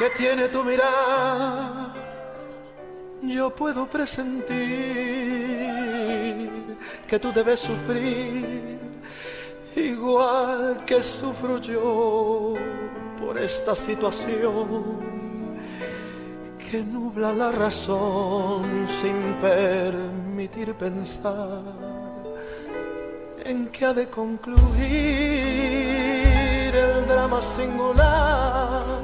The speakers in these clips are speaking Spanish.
que tiene tu mirada, yo puedo presentir que tú debes sufrir igual que sufro yo por esta situación que nubla la razón sin permitir pensar en que ha de concluir el drama singular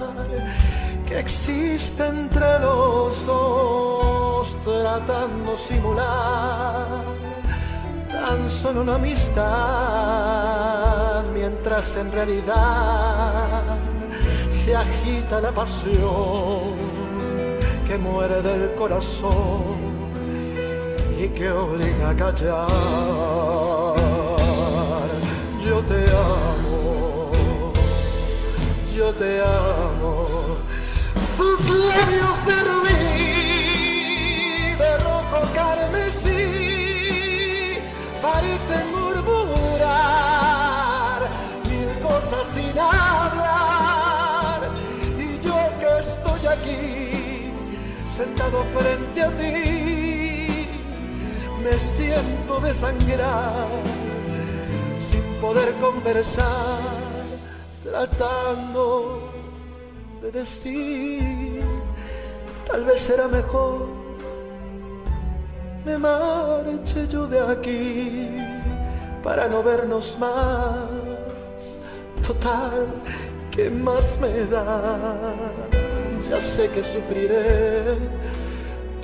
existe entre los dos tratando simular tan solo una amistad mientras en realidad se agita la pasión que muere del corazón y que obliga a callar. Yo te amo yo te amo sin hablar. Y yo que estoy aquí, sentado frente a ti, me siento desangrar, sin poder conversar, tratando de decir, tal vez será mejor me marche yo de aquí para no vernos más. Total, ¿qué más me da? Ya sé que sufriré,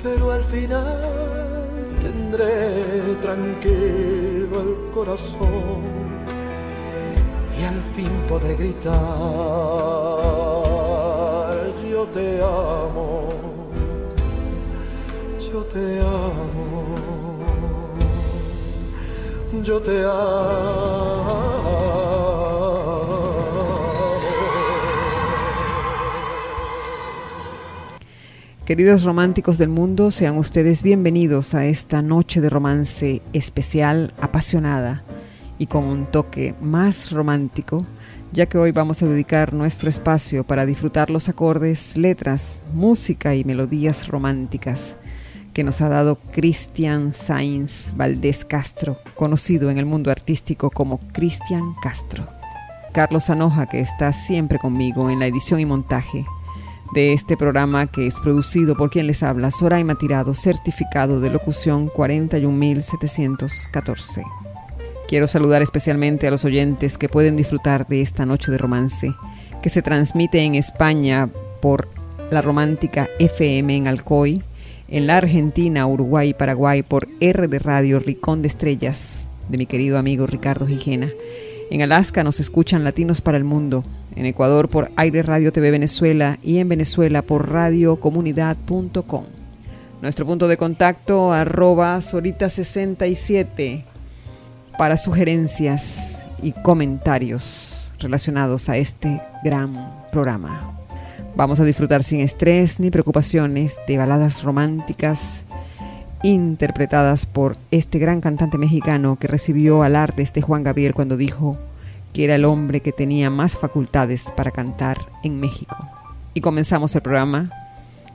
pero al final tendré tranquilo el corazón y al fin podré gritar yo te amo, yo te amo, yo te Queridos románticos del mundo, sean ustedes bienvenidos a esta noche de romance especial, apasionada y con un toque más romántico, ya que hoy vamos a dedicar nuestro espacio para disfrutar los acordes, letras, música y melodías románticas que nos ha dado Cristian Sainz Valdés Castro, conocido en el mundo artístico como Cristian Castro. Carlos Anoja, que está siempre conmigo en la edición y montaje de este programa que es producido por quien les habla, Soraima Tirado, certificado de locución 41714. Quiero saludar especialmente a los oyentes que pueden disfrutar de esta noche de romance, que se transmite en España por la romántica FM en Alcoy, en la Argentina, Uruguay y Paraguay por R de Radio Ricón de Estrellas, de mi querido amigo Ricardo Gijena. En Alaska nos escuchan Latinos para el Mundo, en Ecuador por Aire Radio TV Venezuela y en Venezuela por radiocomunidad.com. Nuestro punto de contacto arroba Sorita67 para sugerencias y comentarios relacionados a este gran programa. Vamos a disfrutar sin estrés ni preocupaciones de baladas románticas interpretadas por este gran cantante mexicano que recibió al arte este Juan Gabriel cuando dijo que era el hombre que tenía más facultades para cantar en México. Y comenzamos el programa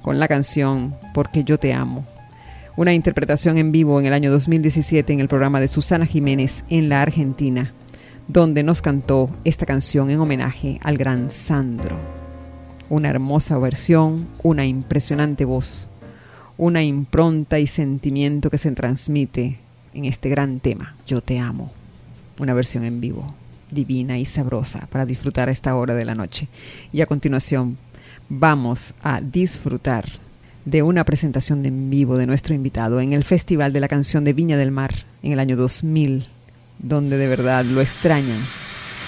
con la canción Porque yo te amo, una interpretación en vivo en el año 2017 en el programa de Susana Jiménez en la Argentina, donde nos cantó esta canción en homenaje al gran Sandro. Una hermosa versión, una impresionante voz una impronta y sentimiento que se transmite en este gran tema, Yo te amo, una versión en vivo, divina y sabrosa para disfrutar a esta hora de la noche. Y a continuación vamos a disfrutar de una presentación de en vivo de nuestro invitado en el Festival de la Canción de Viña del Mar en el año 2000, donde de verdad lo extrañan.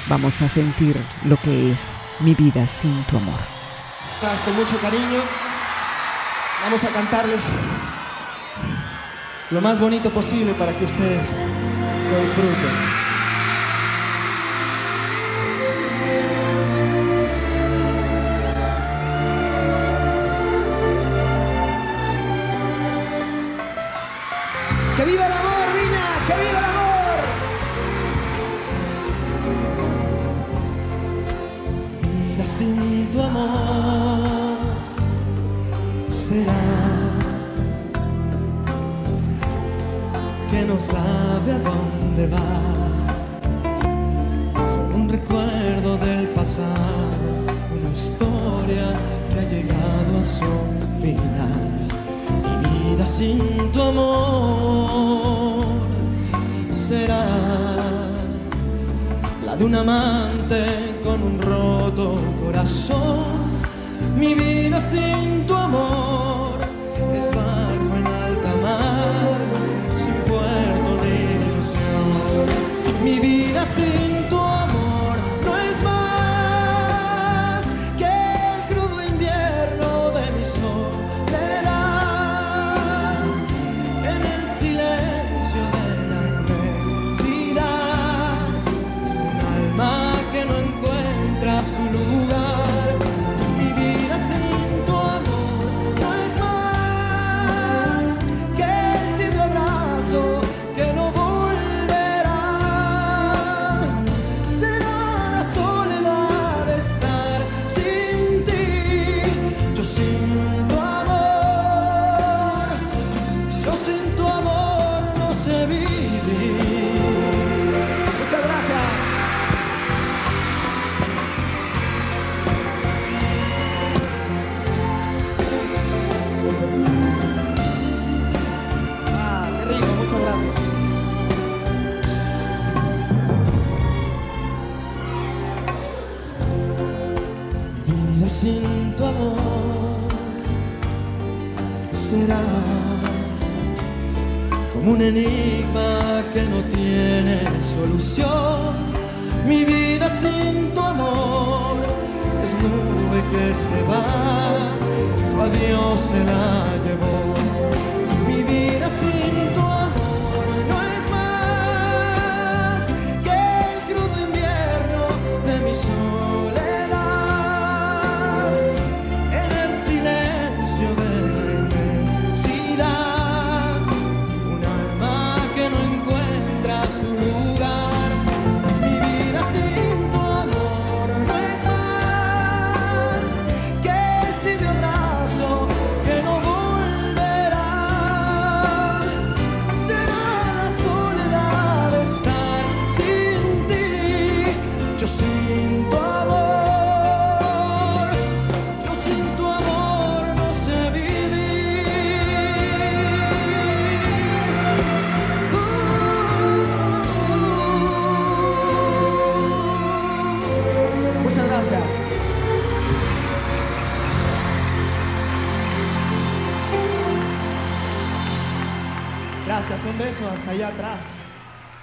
Vamos a sentir lo que es mi vida sin tu amor. con mucho cariño. Vamos a cantarles lo más bonito posible para que ustedes lo disfruten.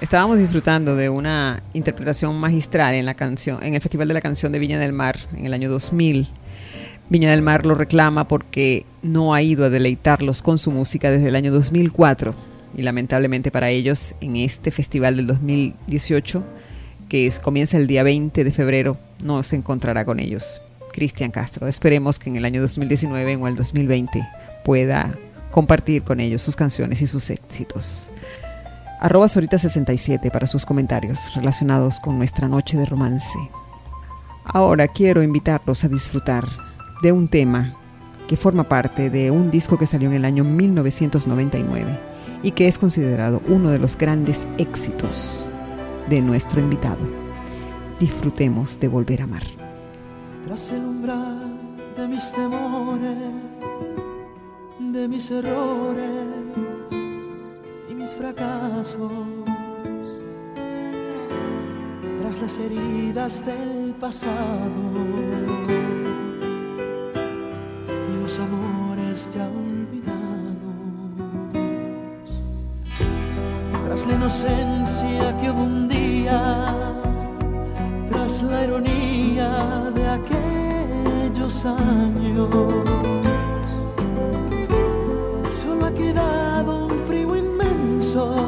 Estábamos disfrutando de una interpretación magistral en la canción, en el Festival de la Canción de Viña del Mar en el año 2000. Viña del Mar lo reclama porque no ha ido a deleitarlos con su música desde el año 2004 y lamentablemente para ellos en este festival del 2018 que comienza el día 20 de febrero no se encontrará con ellos. Cristian Castro, esperemos que en el año 2019 o el 2020 pueda compartir con ellos sus canciones y sus éxitos arroba Sorita67 para sus comentarios relacionados con nuestra noche de romance. Ahora quiero invitarlos a disfrutar de un tema que forma parte de un disco que salió en el año 1999 y que es considerado uno de los grandes éxitos de nuestro invitado. Disfrutemos de volver a amar. Tras el umbral de mis temores, de mis errores mis fracasos, tras las heridas del pasado y los amores ya olvidados, tras la inocencia que hubo un día, tras la ironía de aquellos años. Quedado un frío inmenso,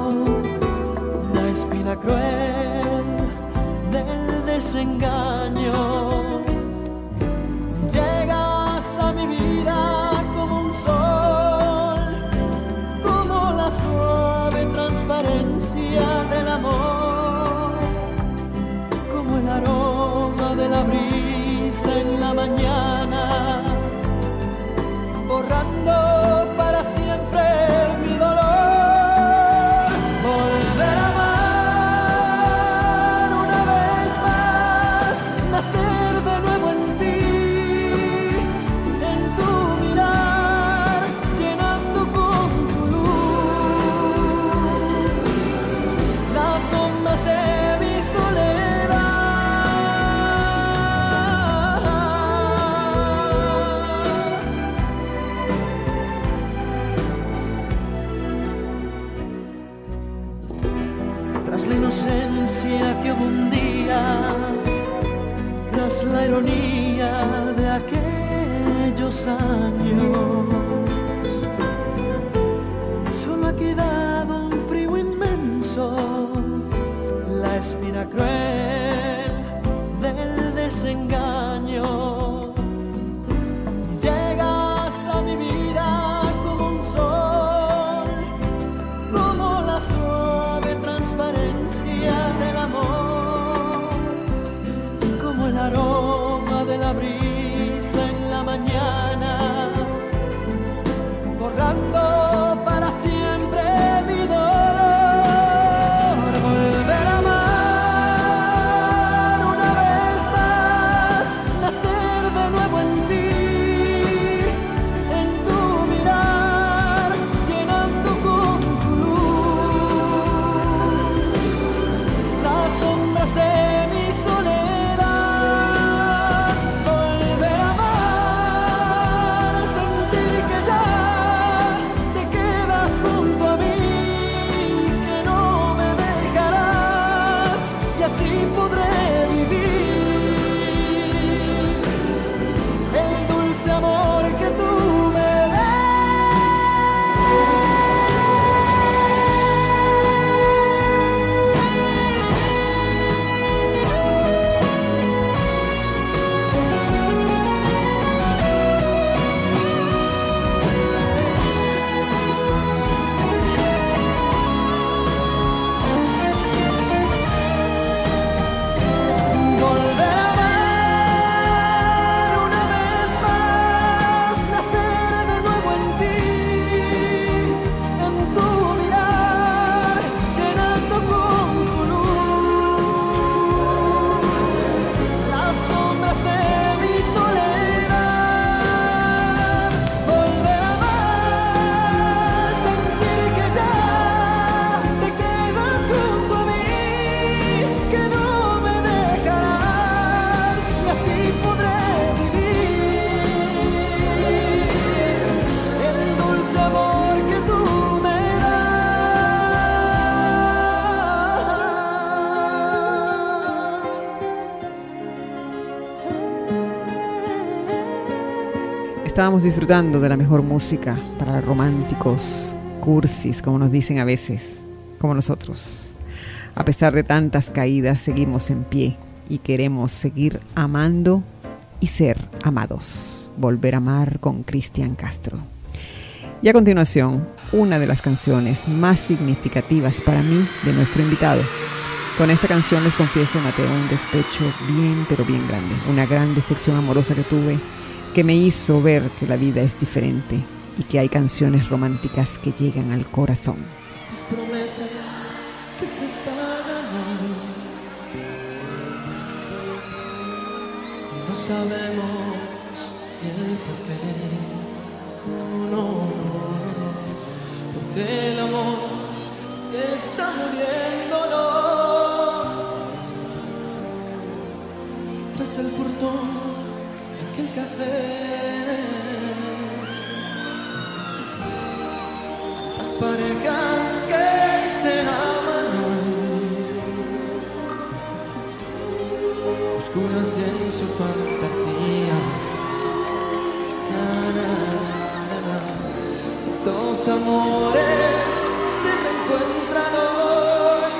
Estábamos disfrutando de la mejor música para románticos, cursis, como nos dicen a veces, como nosotros. A pesar de tantas caídas, seguimos en pie y queremos seguir amando y ser amados. Volver a amar con Cristian Castro. Y a continuación, una de las canciones más significativas para mí de nuestro invitado. Con esta canción les confieso, Mateo, un despecho bien, pero bien grande. Una gran decepción amorosa que tuve que me hizo ver que la vida es diferente y que hay canciones románticas que llegan al corazón. Las promesas que se pagan no sabemos ni el porqué. No, no, no. Porque el amor se está muriendo. Tras el portón aquel café. Las parejas que se aman. Hoy, oscuras en su fantasía, Dos amores se encuentran hoy,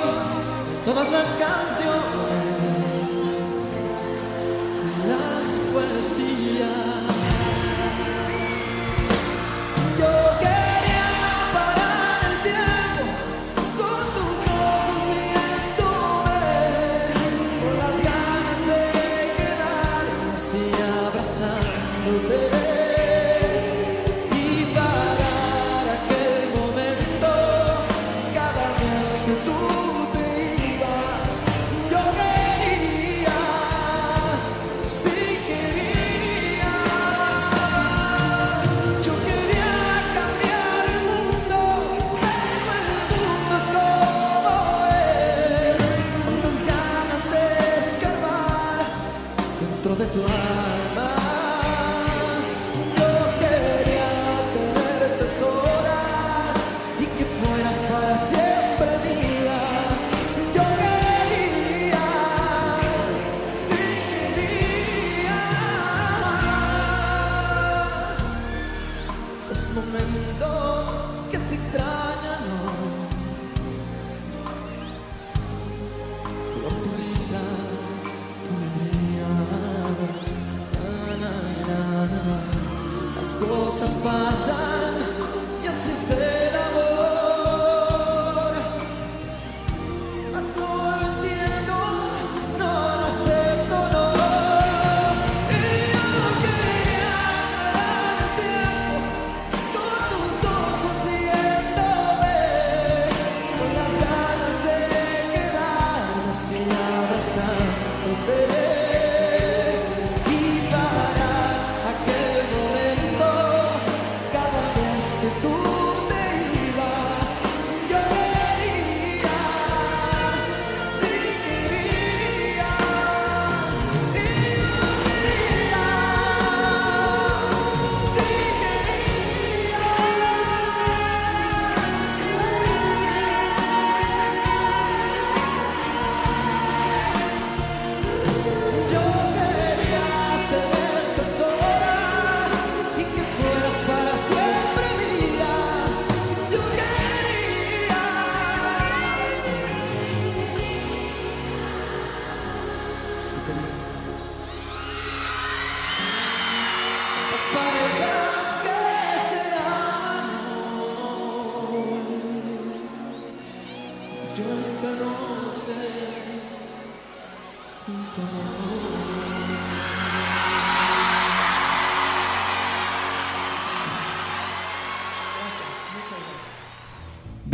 todas las canciones,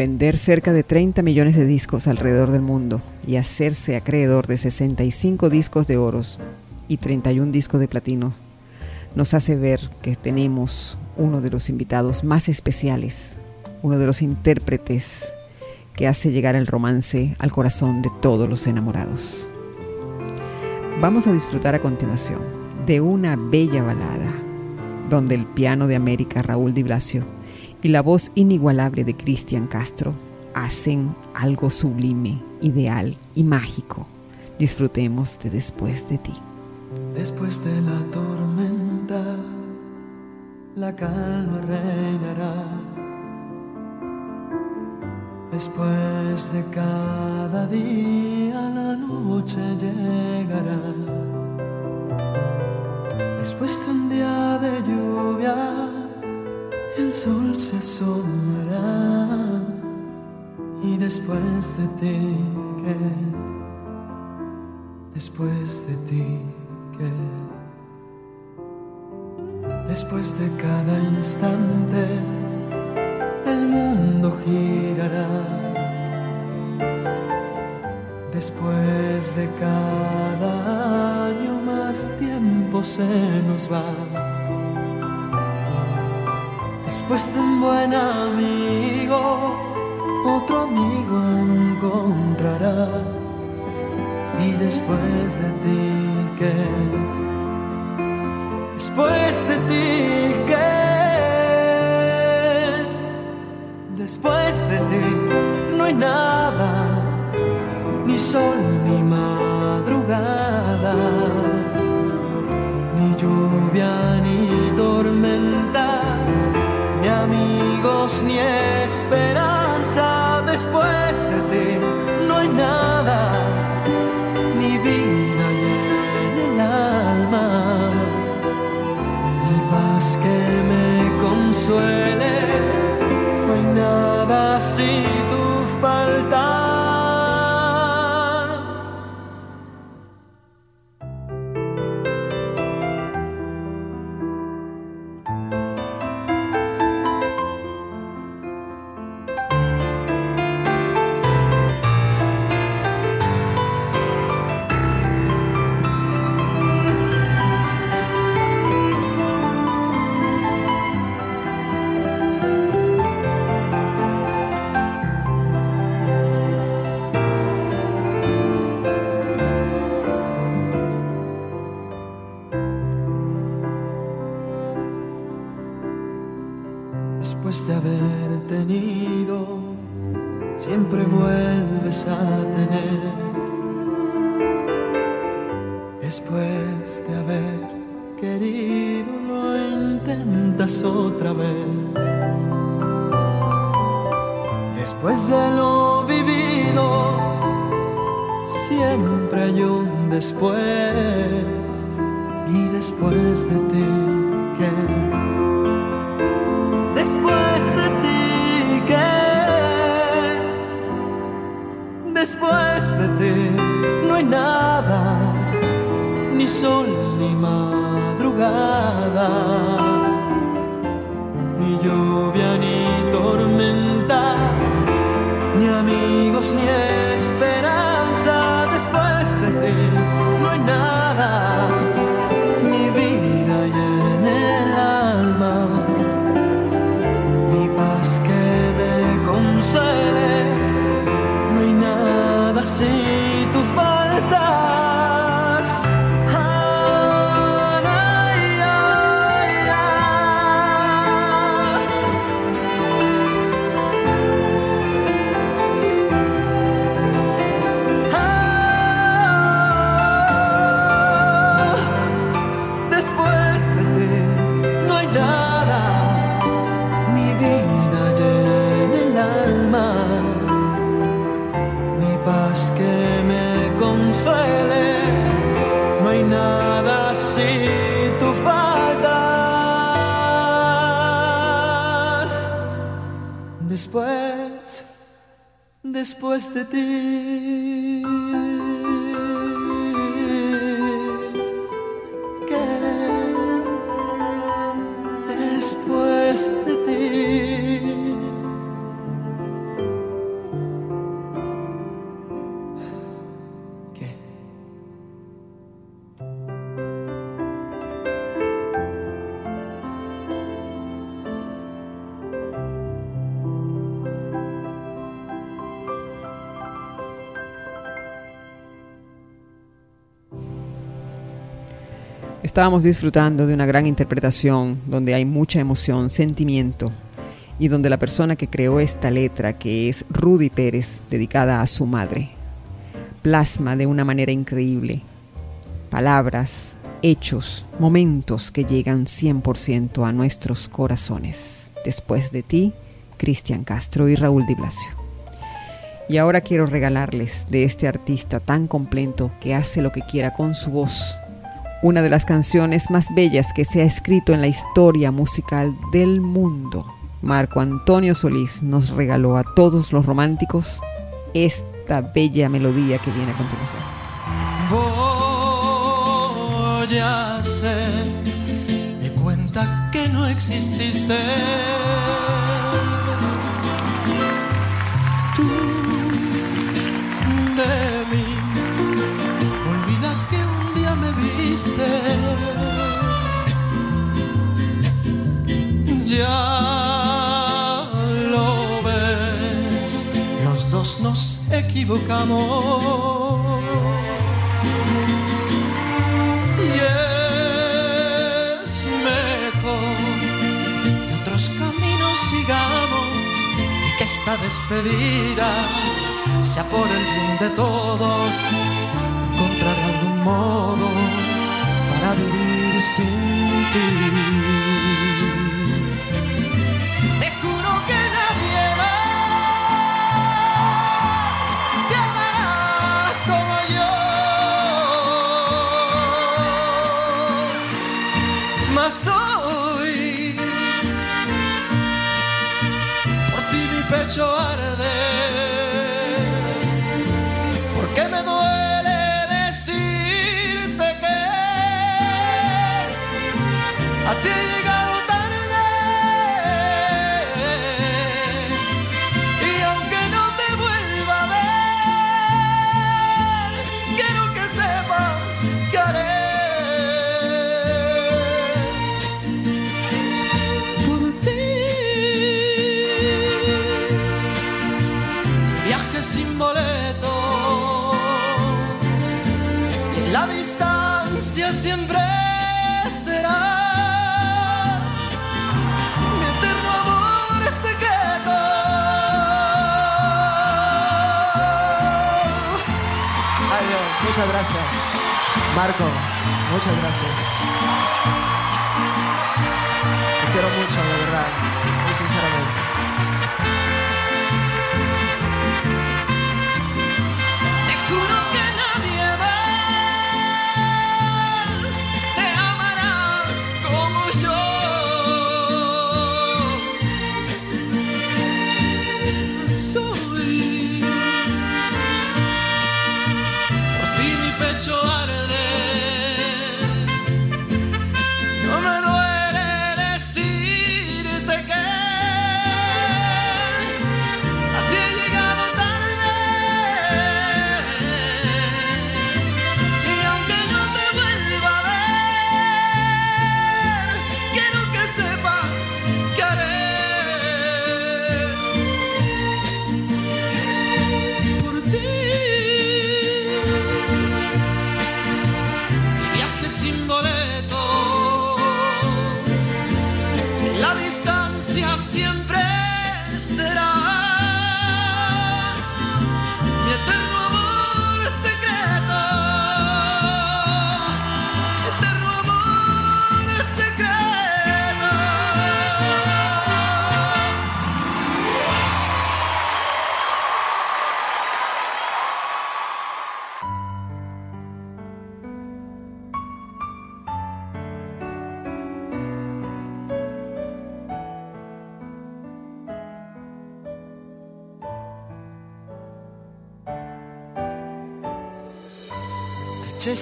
Vender cerca de 30 millones de discos alrededor del mundo y hacerse acreedor de 65 discos de oros y 31 discos de platino nos hace ver que tenemos uno de los invitados más especiales, uno de los intérpretes que hace llegar el romance al corazón de todos los enamorados. Vamos a disfrutar a continuación de una bella balada donde el piano de América Raúl Di Blasio y la voz inigualable de Cristian Castro hacen algo sublime, ideal y mágico. Disfrutemos de Después de ti. Después de la tormenta, la calma reinará. Después de cada día, la noche llegará. Después de un día de lluvia, el sol se asomará. Y después de ti, ¿qué? Después de ti, ¿qué? Después de cada instante, el mundo girará. Después de cada año, más tiempo se nos va. Después de un buen amigo, otro amigo encontrarás. Y después de ti, ¿qué? Después de ti, ¿qué? Después de ti no hay nada, ni sol ni madrugada, ni lluvia ni tormenta ni esperanza después de ti. No hay nada, ni vida y en el alma, ni paz que me consuele. No hay nada si tú Estábamos disfrutando de una gran interpretación donde hay mucha emoción, sentimiento y donde la persona que creó esta letra, que es Rudy Pérez, dedicada a su madre, plasma de una manera increíble palabras, hechos, momentos que llegan 100% a nuestros corazones. Después de ti, Cristian Castro y Raúl Di Blasio. Y ahora quiero regalarles de este artista tan completo que hace lo que quiera con su voz una de las canciones más bellas que se ha escrito en la historia musical del mundo. Marco Antonio Solís nos regaló a todos los románticos esta bella melodía que viene a continuación. Voy a hacer cuenta que no exististe. Ya lo ves, los dos nos equivocamos. Y es mejor que otros caminos sigamos y que esta despedida sea por el bien de todos. Encontrar algún modo para vivir sin ti. Te juro que nadie más te amará como yo. Mas hoy por ti mi pecho arde. Muchas gracias. Marco, muchas gracias.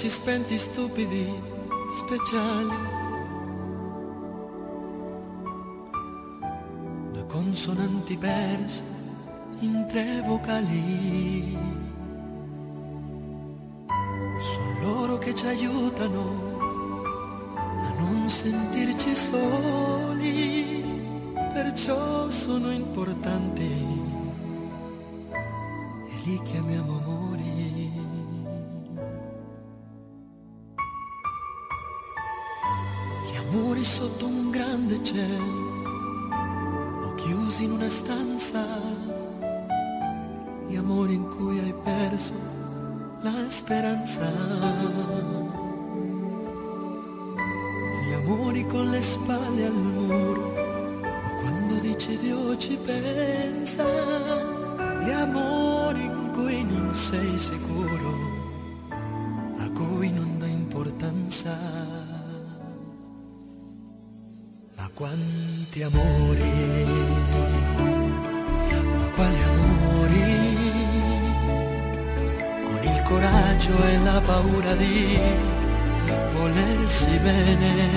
Accesi spenti stupidi, speciali. Due consonanti perse in tre vocali. Sono loro che ci aiutano a non sentirci soli, perciò sono importanti e li chiamiamo amori. Amori sotto un grande cielo o chiusi in una stanza, gli amori in cui hai perso la speranza. Gli amori con le spalle al muro, quando dici Dio ci pensa. Gli amori in cui non sei sicuro, quanti amori, ma quali amori, con il coraggio e la paura di volersi bene,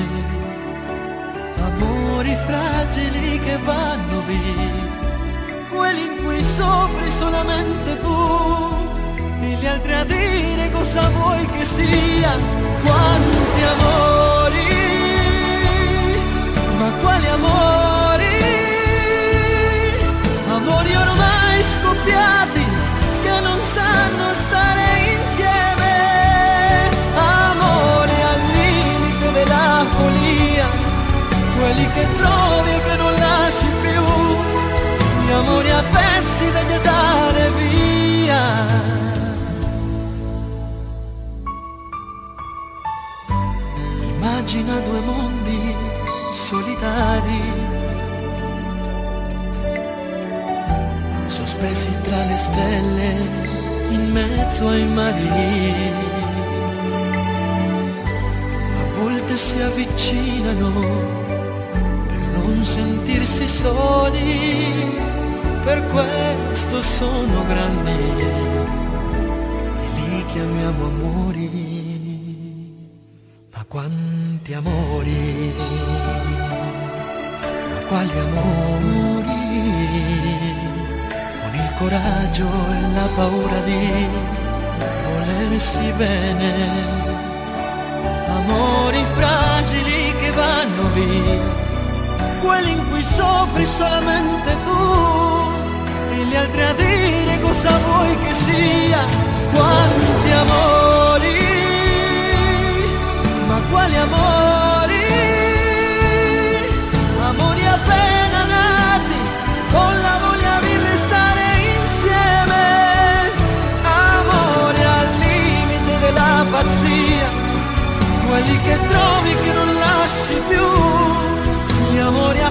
amori fragili che vanno via, quelli in cui soffri solamente tu, e gli altri a dire cosa vuoi che sia, quanti amori quali amori? Amori ormai scoppiati che non sanno stare insieme. Amore al limite della follia, quelli che trovi e che non lasci più. Gli amori a pezzi da gettare via. Immagina due mondi solitari, sospesi tra le stelle in mezzo ai mari. A volte si avvicinano per non sentirsi soli, per questo sono grandi e li chiamiamo amori. Ma quanti amori, quali amori, con il coraggio e la paura di volersi bene, amori fragili che vanno via, quelli in cui soffri solamente tu, e gli altri a dire cosa vuoi che sia, quanti amori ma quali amori pazzia, quelli che trovi che non lasci più, gli amori a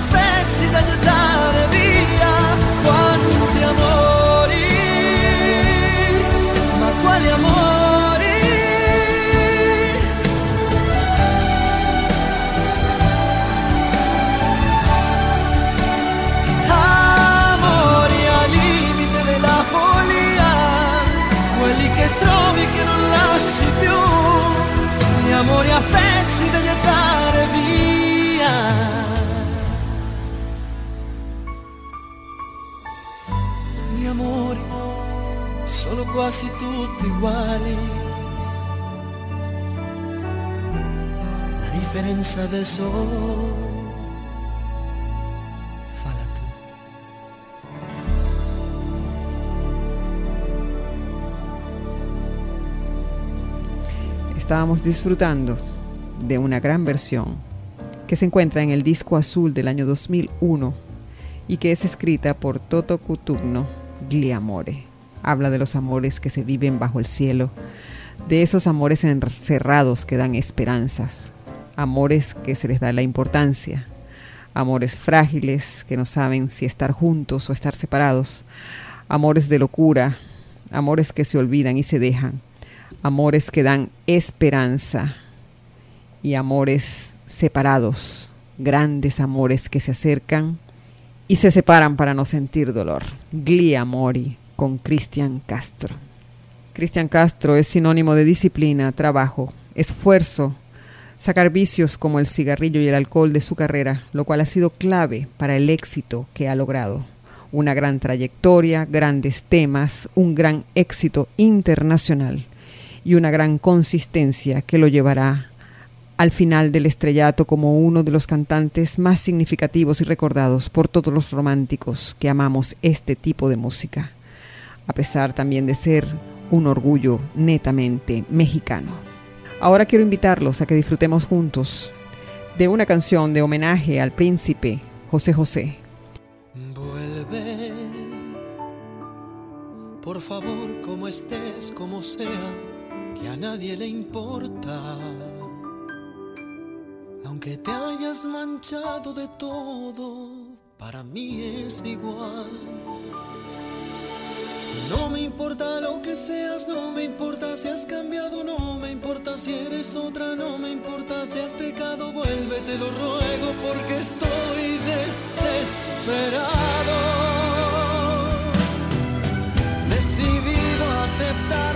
gli amori a pezzi da gettare via. Gli amori sono quasi tutti uguali. La differenza adesso Estábamos disfrutando de una gran versión que se encuentra en el disco azul del año 2001 y que es escrita por Toto Cutugno Gliamore. Habla de los amores que se viven bajo el cielo, de esos amores encerrados que dan esperanzas, amores que se les da la importancia, amores frágiles que no saben si estar juntos o estar separados, amores de locura, amores que se olvidan y se dejan, amores que dan esperanza y amores separados, grandes amores que se acercan y se separan para no sentir dolor. Gli Amori con Cristian Castro. Cristian Castro es sinónimo de disciplina, trabajo, esfuerzo, sacar vicios como el cigarrillo y el alcohol de su carrera, lo cual ha sido clave para el éxito que ha logrado. Una gran trayectoria, grandes temas, un gran éxito internacional y una gran consistencia que lo llevará al final del estrellato como uno de los cantantes más significativos y recordados por todos los románticos que amamos este tipo de música, a pesar también de ser un orgullo netamente mexicano. Ahora quiero invitarlos a que disfrutemos juntos de una canción de homenaje al príncipe José José. Vuelve, por favor, como estés, como sea, que a nadie le importa. Aunque te hayas manchado de todo, para mí es igual. No me importa lo que seas, no me importa si has cambiado, no me importa si eres otra, no me importa si has pecado, vuelve, te lo ruego porque estoy desesperado. Decidido a aceptar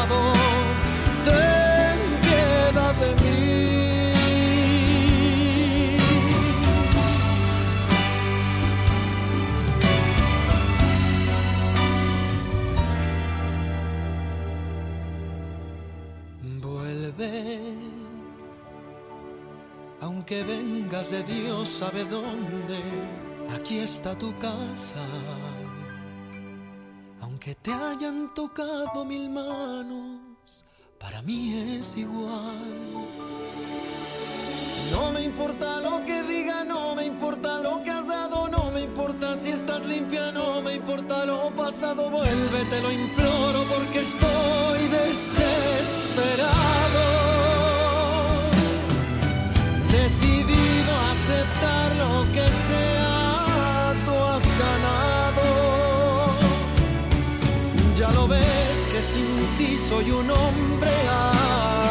Aunque vengas de Dios sabe dónde, aquí está tu casa. Aunque te hayan tocado mil manos, para mí es igual. No me importa lo que diga, no me importa lo que has dado, no me importa si estás limpia, no me importa lo pasado, vuelve, te lo imploro porque estoy desesperado. Sin ti soy un hombre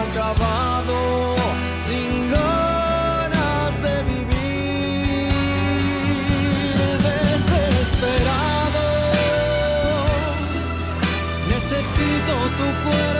acabado, sin ganas de vivir, desesperado. Necesito tu cuerpo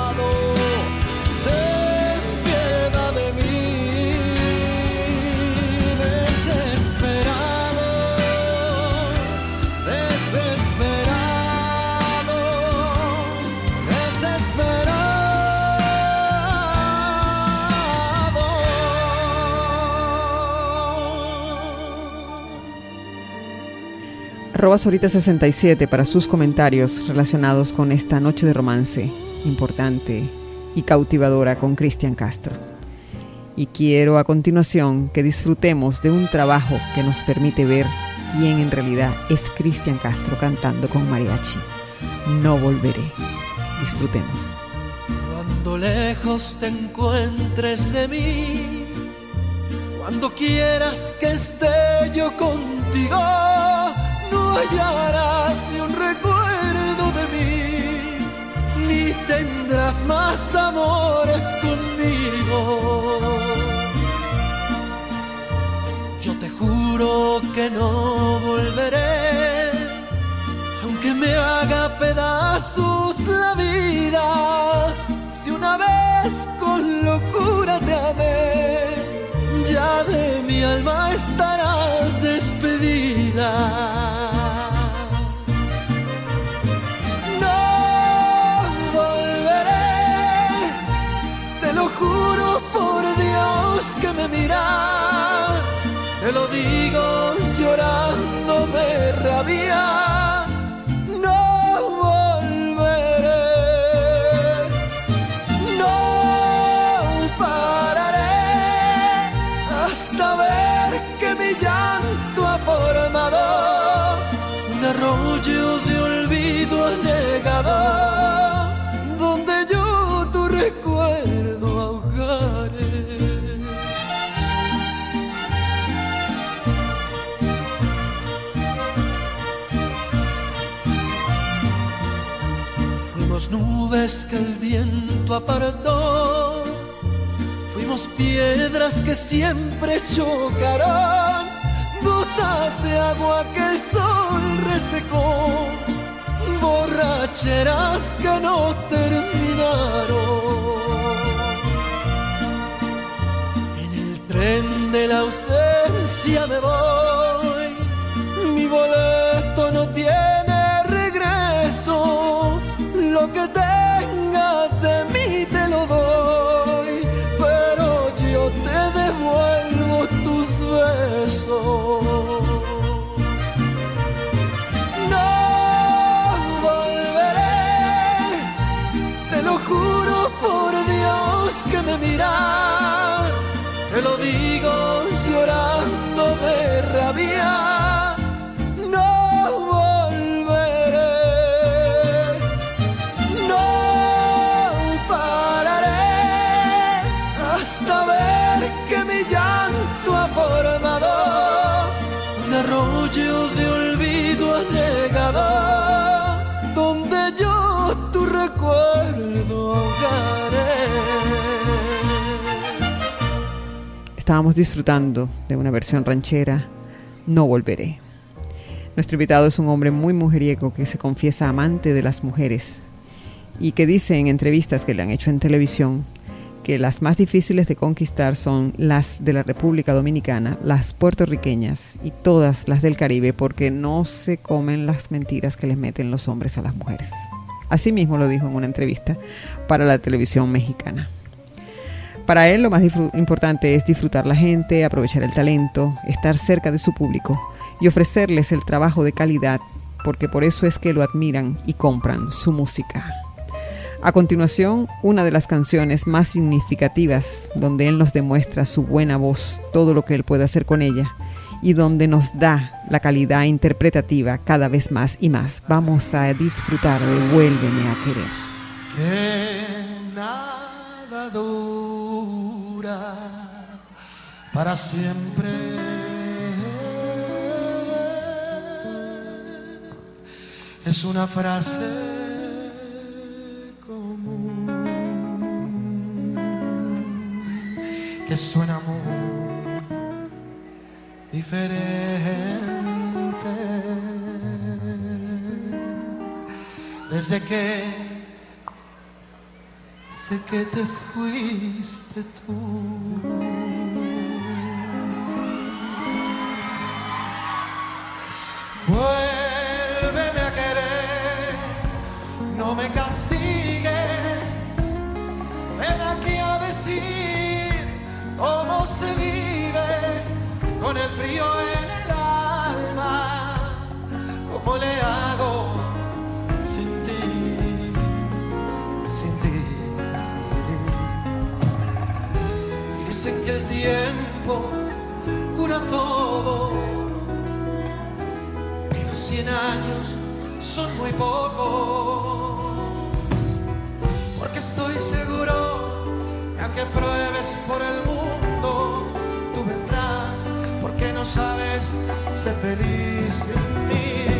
Arroba Sorita67 para sus comentarios relacionados con esta noche de romance importante y cautivadora con Cristian Castro. Y quiero a continuación que disfrutemos de un trabajo que nos permite ver quién en realidad es Cristian Castro cantando con mariachi. No volveré. Disfrutemos. Cuando lejos te encuentres de mí, cuando quieras que esté yo contigo, no hallarás ni un recuerdo de mí, ni tendrás más amores conmigo. Yo te juro que no volveré aunque me haga pedazos la vida, si una vez con locura te amé, ya de mi alma estarás despedida. Lo digo llorando de rabia. Apartó, fuimos piedras que siempre chocarán, gotas de agua que el sol resecó, borracheras que no terminaron. En el tren de la ausencia me voy, mi boleto no tiene regreso, lo que tengas Estábamos disfrutando de una versión ranchera, No Volveré. Nuestro invitado es un hombre muy mujeriego que se confiesa amante de las mujeres y que dice en entrevistas que le han hecho en televisión que las más difíciles de conquistar son las de la República Dominicana, las puertorriqueñas y todas las del Caribe porque no se comen las mentiras que les meten los hombres a las mujeres. Así mismo lo dijo en una entrevista para la televisión mexicana. Para él lo más importante es disfrutar la gente, aprovechar el talento, estar cerca de su público y ofrecerles el trabajo de calidad, porque por eso es que lo admiran y compran su música. A continuación, una de las canciones más significativas donde él nos demuestra su buena voz, todo lo que él puede hacer con ella y donde nos da la calidad interpretativa cada vez más y más. Vamos a disfrutar de Vuélveme a querer. Que nada para siempre. Es una frase común que suena muy diferente. Desde que sé que te fuiste tú. Vuélveme a querer, no me castigues. Ven aquí a decir cómo se vive con el frío tiempo cura todo. Los cien años son muy pocos. Porque estoy seguro que aunque pruebes por el mundo, tú vendrás. Porque no sabes ser feliz sin mí.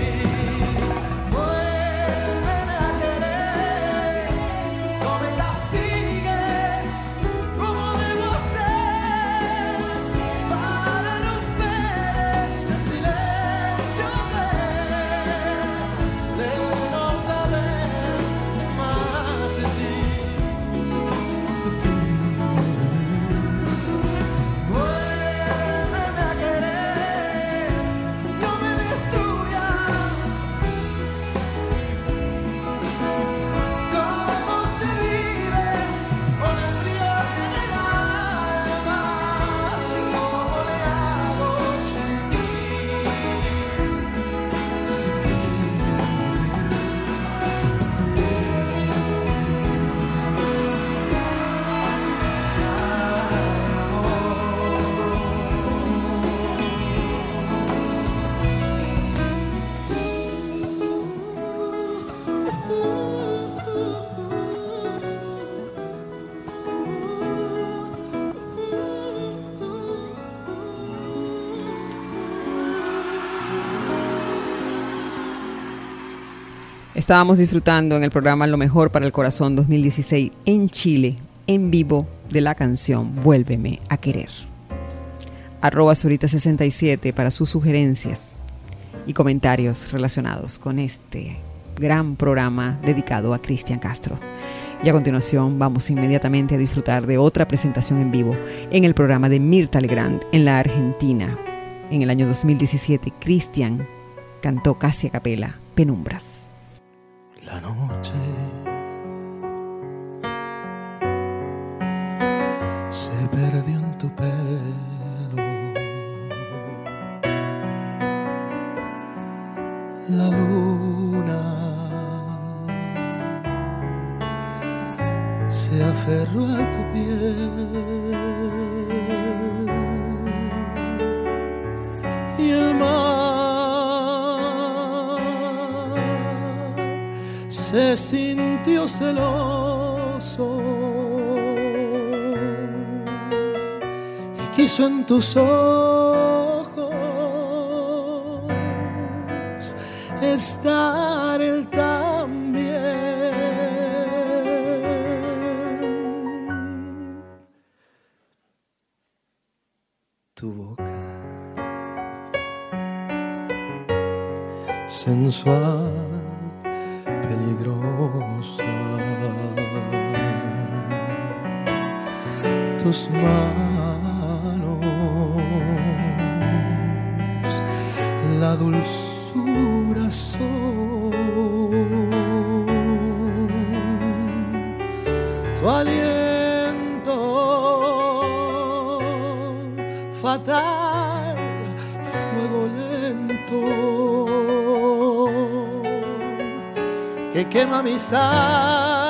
Estábamos disfrutando en el programa Lo Mejor para el Corazón 2016 en Chile, en vivo, de la canción Vuélveme a querer. Arroba Zurita67 para sus sugerencias y comentarios relacionados con este gran programa dedicado a Cristian Castro. Y a continuación vamos inmediatamente a disfrutar de otra presentación en vivo en el programa de Mirta Legrand en la Argentina. En el año 2017, Cristian cantó casi a capela Penumbras. La noche se perdió en tu pelo. La luna se aferró a tu piel. Y el mar se sintió celoso y quiso en tus ojos estar él también. Tu boca sensual Tus manos, la dulzura son. Tu aliento fatal fuego lento que quema mis ansias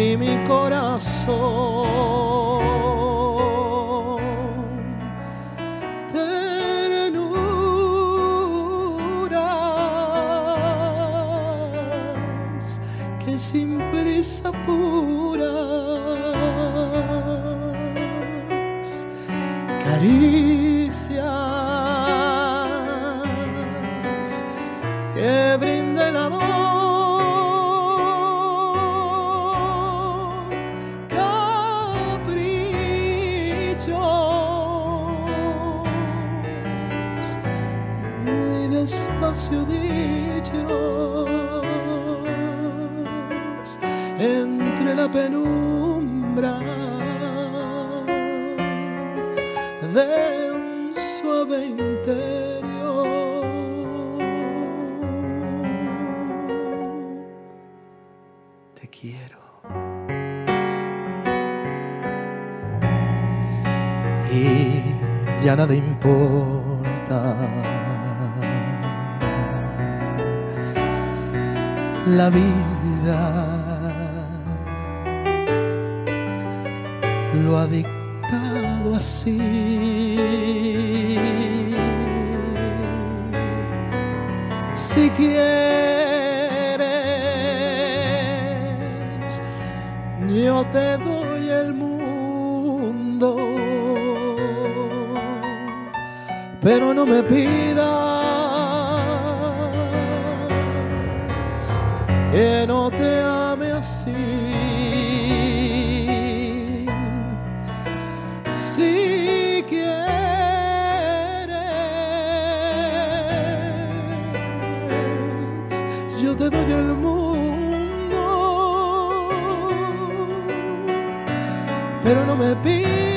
y mi corazón. Ternuras que sin prisa puras caricias penumbra de un suave interior. Te quiero. Y ya nada importa. La vida lo ha dictado así. Si quieres, yo te doy el mundo, pero no me pidas que no te pero no me pidas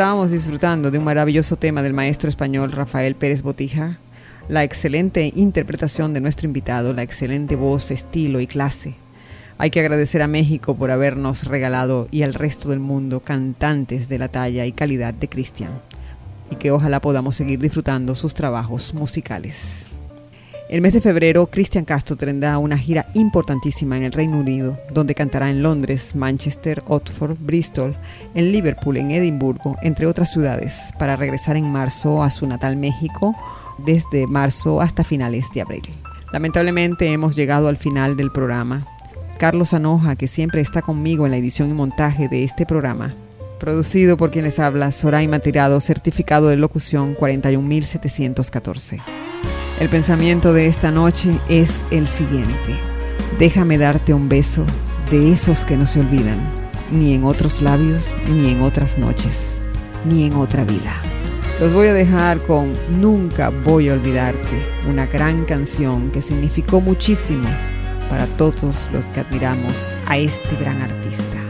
Estábamos disfrutando de un maravilloso tema del maestro español Rafael Pérez Botija, la excelente interpretación de nuestro invitado, la excelente voz, estilo y clase. Hay que agradecer a México por habernos regalado y al resto del mundo cantantes de la talla y calidad de Cristian, y que ojalá podamos seguir disfrutando sus trabajos musicales. El mes de febrero, Cristian Castro tendrá una gira importantísima en el Reino Unido, donde cantará en Londres, Manchester, Oxford, Bristol, en Liverpool, en Edimburgo, entre otras ciudades, para regresar en marzo a su natal México, desde marzo hasta finales de abril. Lamentablemente hemos llegado al final del programa. Carlos Anoja, que siempre está conmigo en la edición y montaje de este programa, producido por quienes habla Soraima Tirado, certificado de locución 41714. El pensamiento de esta noche es el siguiente. Déjame darte un beso de esos que no se olvidan, ni en otros labios, ni en otras noches, ni en otra vida. Los voy a dejar con Nunca voy a olvidarte, una gran canción que significó muchísimo para todos los que admiramos a este gran artista.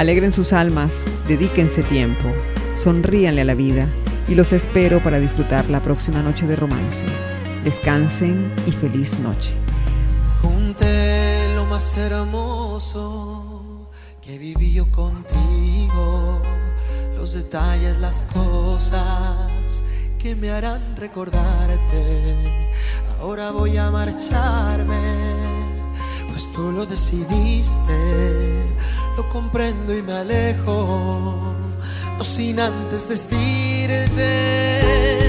Alegren sus almas, dedíquense tiempo, sonríanle a la vida y los espero para disfrutar la próxima noche de romance. Descansen y feliz noche. Junté lo más hermoso que viví yo contigo, los detalles, las cosas que me harán recordarte. Ahora voy a marcharme, pues tú lo decidiste, lo comprendo y me alejo, no sin antes decirte.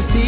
see